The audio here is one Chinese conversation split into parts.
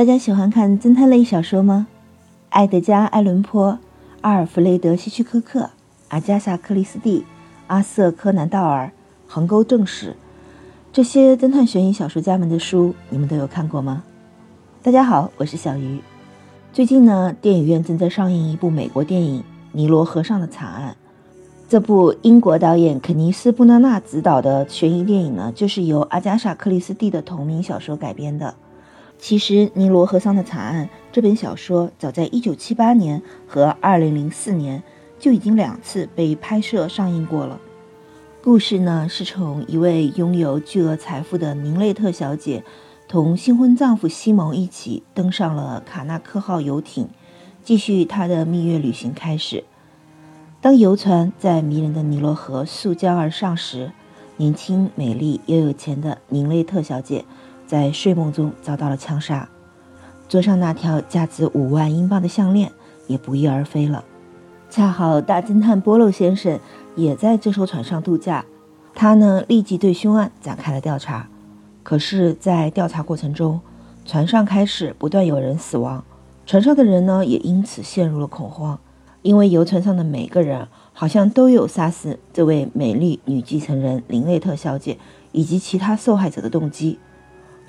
大家喜欢看侦探类小说吗？埃德加·艾伦坡、阿尔弗雷德·希区柯克、阿加莎·克里斯蒂、阿瑟·柯南·道尔、横沟正史，这些侦探悬疑小说家们的书，你们都有看过吗？大家好，我是小鱼。最近呢，电影院正在上映一部美国电影《尼罗河上的惨案》。这部英国导演肯尼斯·布纳纳执导的悬疑电影呢，就是由阿加莎·克里斯蒂的同名小说改编的。其实，《尼罗河上的惨案》这本小说早在1978年和2004年就已经两次被拍摄上映过了。故事呢，是从一位拥有巨额财富的宁内特小姐同新婚丈夫西蒙一起登上了卡纳克号游艇，继续她的蜜月旅行开始。当游船在迷人的尼罗河溯江而上时，年轻、美丽又有钱的宁内特小姐。在睡梦中遭到了枪杀，桌上那条价值五万英镑的项链也不翼而飞了。恰好大侦探波洛先生也在这艘船上度假，他呢立即对凶案展开了调查。可是，在调查过程中，船上开始不断有人死亡，船上的人呢也因此陷入了恐慌，因为游船上的每个人好像都有杀死这位美丽女继承人林内特小姐以及其他受害者的动机。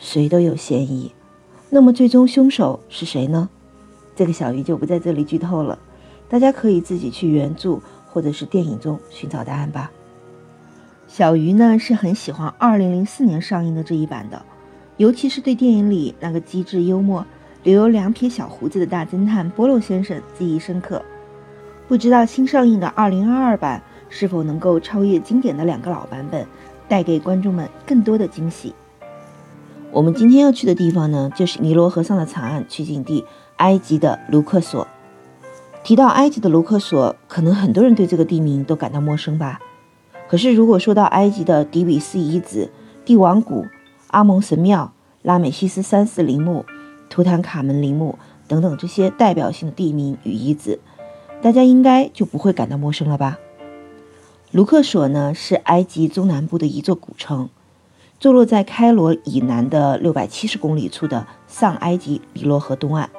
谁都有嫌疑，那么最终凶手是谁呢？这个小鱼就不在这里剧透了，大家可以自己去原著或者是电影中寻找答案吧。小鱼呢是很喜欢2004年上映的这一版的，尤其是对电影里那个机智幽默、留有两撇小胡子的大侦探波洛先生记忆深刻。不知道新上映的2022版是否能够超越经典的两个老版本，带给观众们更多的惊喜。我们今天要去的地方呢，就是尼罗河上的惨案取景地——埃及的卢克索。提到埃及的卢克索，可能很多人对这个地名都感到陌生吧？可是，如果说到埃及的底比斯遗址、帝王谷、阿蒙神庙、拉美西斯三世陵墓、图坦卡门陵墓等等这些代表性的地名与遗址，大家应该就不会感到陌生了吧？卢克索呢，是埃及中南部的一座古城。坐落在开罗以南的六百七十公里处的上埃及尼罗河东岸，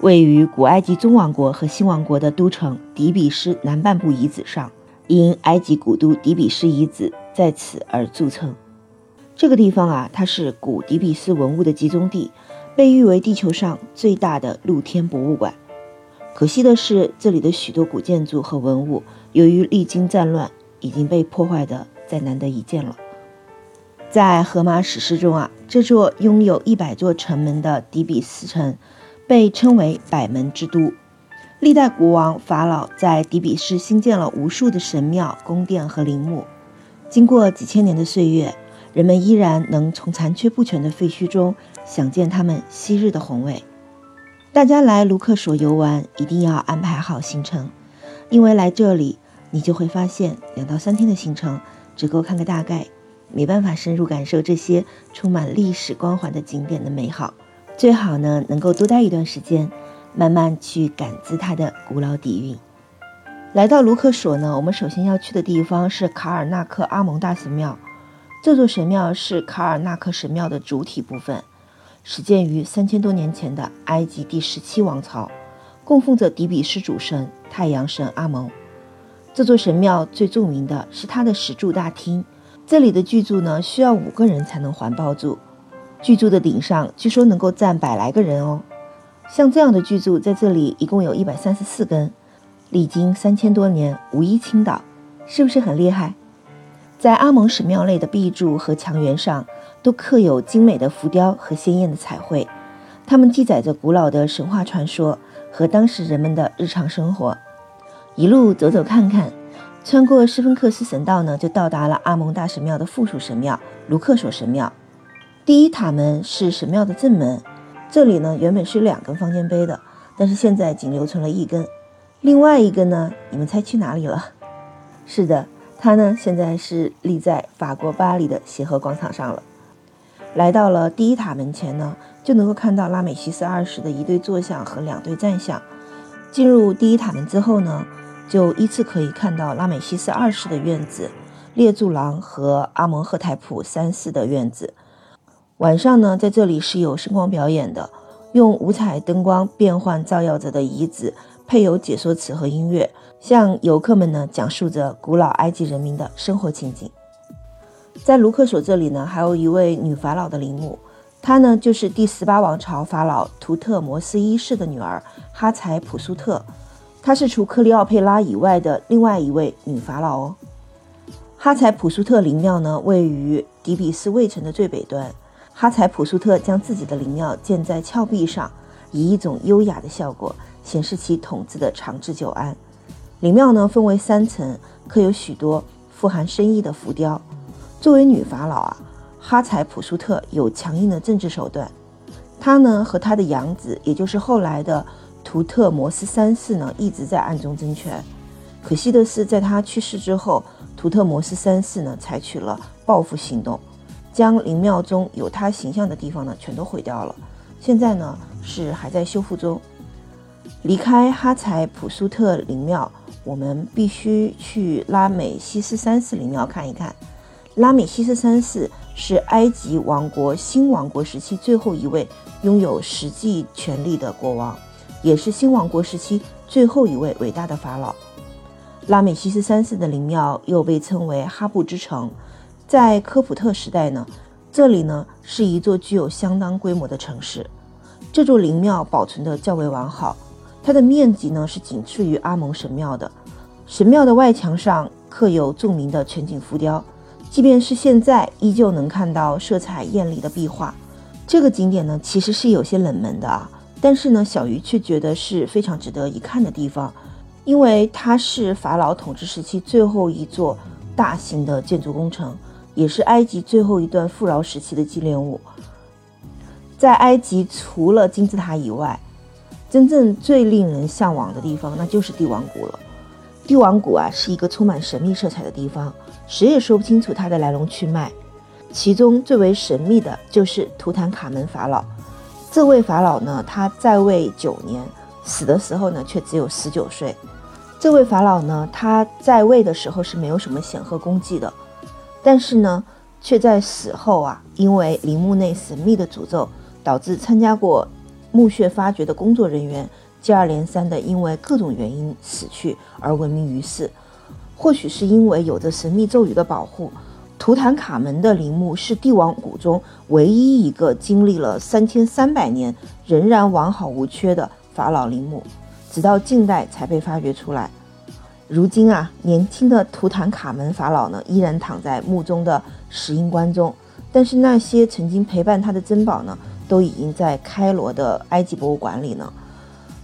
位于古埃及中王国和新王国的都城底比斯南半部遗址上，因埃及古都底比斯遗址在此而著称。这个地方啊，它是古底比斯文物的集中地，被誉为地球上最大的露天博物馆。可惜的是，这里的许多古建筑和文物，由于历经战乱，已经被破坏的再难得一见了。在荷马史诗中啊，这座拥有一百座城门的底比斯城被称为百门之都。历代国王、法老在底比斯兴建了无数的神庙、宫殿和陵墓。经过几千年的岁月，人们依然能从残缺不全的废墟中想见他们昔日的宏伟。大家来卢克索游玩，一定要安排好行程，因为来这里，你就会发现两到三天的行程只够看个大概。没办法深入感受这些充满历史光环的景点的美好，最好呢能够多待一段时间，慢慢去感知它的古老底蕴。来到卢克索呢，我们首先要去的地方是卡尔纳克阿蒙大神庙。这座神庙是卡尔纳克神庙的主体部分，始建于三千多年前的埃及第十七王朝，供奉着底比斯主神太阳神阿蒙。这座神庙最著名的是它的石柱大厅。这里的巨柱呢，需要五个人才能环抱住。巨柱的顶上据说能够站百来个人哦。像这样的巨柱，在这里一共有一百三十四根，历经三千多年无一倾倒，是不是很厉害？在阿蒙神庙内的壁柱和墙垣上，都刻有精美的浮雕和鲜艳的彩绘，它们记载着古老的神话传说和当时人们的日常生活。一路走走看看。穿过斯芬克斯神道呢，就到达了阿蒙大神庙的附属神庙卢克索神庙。第一塔门是神庙的正门，这里呢原本是两根方尖碑的，但是现在仅留存了一根。另外一个呢，你们猜去哪里了？是的，它呢现在是立在法国巴黎的协和广场上了。来到了第一塔门前呢，就能够看到拉美西斯二世的一对坐像和两对站像。进入第一塔门之后呢？就依次可以看到拉美西斯二世的院子、列柱廊和阿蒙赫台普三世的院子。晚上呢，在这里是有声光表演的，用五彩灯光变换照耀着的遗址，配有解说词和音乐，向游客们呢讲述着古老埃及人民的生活情景。在卢克索这里呢，还有一位女法老的陵墓，她呢就是第十八王朝法老图特摩斯一世的女儿哈采普苏特，她是除克里奥佩拉以外的另外一位女法老哦。哈采普苏特陵庙呢位于底比斯卫城的最北端，哈采普苏特将自己的陵庙建在峭壁上，以一种优雅的效果显示其统治的长治久安。陵庙呢分为三层，刻有许多富含深意的浮雕。作为女法老啊，哈采普苏特有强硬的政治手段。她呢和她的养子，也就是后来的图特摩斯三世呢，一直在暗中争权。可惜的是，在他去世之后，图特摩斯三世呢采取了报复行动，将陵庙中有他形象的地方呢全都毁掉了。现在呢是还在修复中。离开哈采普苏特陵庙，我们必须去拉美西斯三世陵庙看一看。拉美西斯三世是埃及王国新王国时期最后一位拥有实际权力的国王，也是新王国时期最后一位伟大的法老。拉美西斯三世的陵庙又被称为哈布之城，在科普特时代呢，这里呢是一座具有相当规模的城市。这座陵庙保存的较为完好，它的面积呢是仅次于阿蒙神庙的。神庙的外墙上刻有著名的全景浮雕。即便是现在，依旧能看到色彩艳丽的壁画。这个景点呢，其实是有些冷门的啊，但是呢，小鱼却觉得是非常值得一看的地方，因为它是法老统治时期最后一座大型的建筑工程，也是埃及最后一段富饶时期的纪念物。在埃及，除了金字塔以外，真正最令人向往的地方，那就是帝王谷了。帝王谷啊，是一个充满神秘色彩的地方。谁也说不清楚它的来龙去脉，其中最为神秘的就是图坦卡门法老。这位法老呢，他在位九年，死的时候呢却只有十九岁。这位法老呢，他在位的时候是没有什么显赫功绩的，但是呢，却在死后啊，因为陵墓内神秘的诅咒，导致参加过墓穴发掘的工作人员接二连三的因为各种原因死去而闻名于世。或许是因为有着神秘咒语的保护，图坦卡门的陵墓是帝王谷中唯一一个经历了三千三百年仍然完好无缺的法老陵墓，直到近代才被发掘出来。如今啊，年轻的图坦卡门法老呢，依然躺在墓中的石英棺中，但是那些曾经陪伴他的珍宝呢，都已经在开罗的埃及博物馆里呢。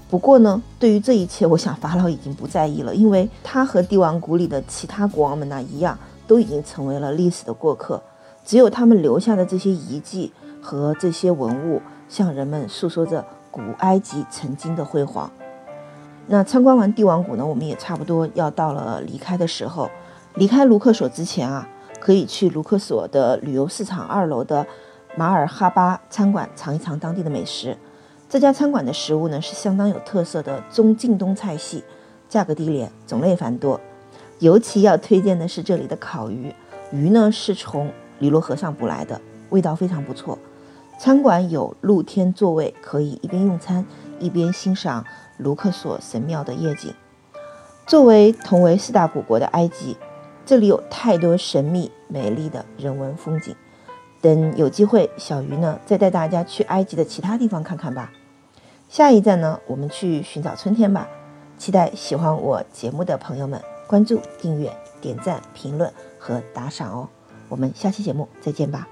不过呢，对于这一切，我想法老已经不在意了，因为他和帝王谷里的其他国王们呢一样，都已经成为了历史的过客。只有他们留下的这些遗迹和这些文物，向人们诉说着古埃及曾经的辉煌。那参观完帝王谷呢，我们也差不多要到了离开的时候。离开卢克索之前啊，可以去卢克索的旅游市场二楼的马尔哈巴餐馆尝一尝当地的美食。这家餐馆的食物呢是相当有特色的中近东菜系，价格低廉，种类繁多。尤其要推荐的是这里的烤鱼，鱼呢是从尼罗河上捕来的，味道非常不错。餐馆有露天座位，可以一边用餐一边欣赏卢克索神庙的夜景。作为同为四大古国的埃及，这里有太多神秘美丽的人文风景。等有机会，小鱼呢再带大家去埃及的其他地方看看吧。下一站呢，我们去寻找春天吧。期待喜欢我节目的朋友们关注、订阅、点赞、评论和打赏哦。我们下期节目再见吧。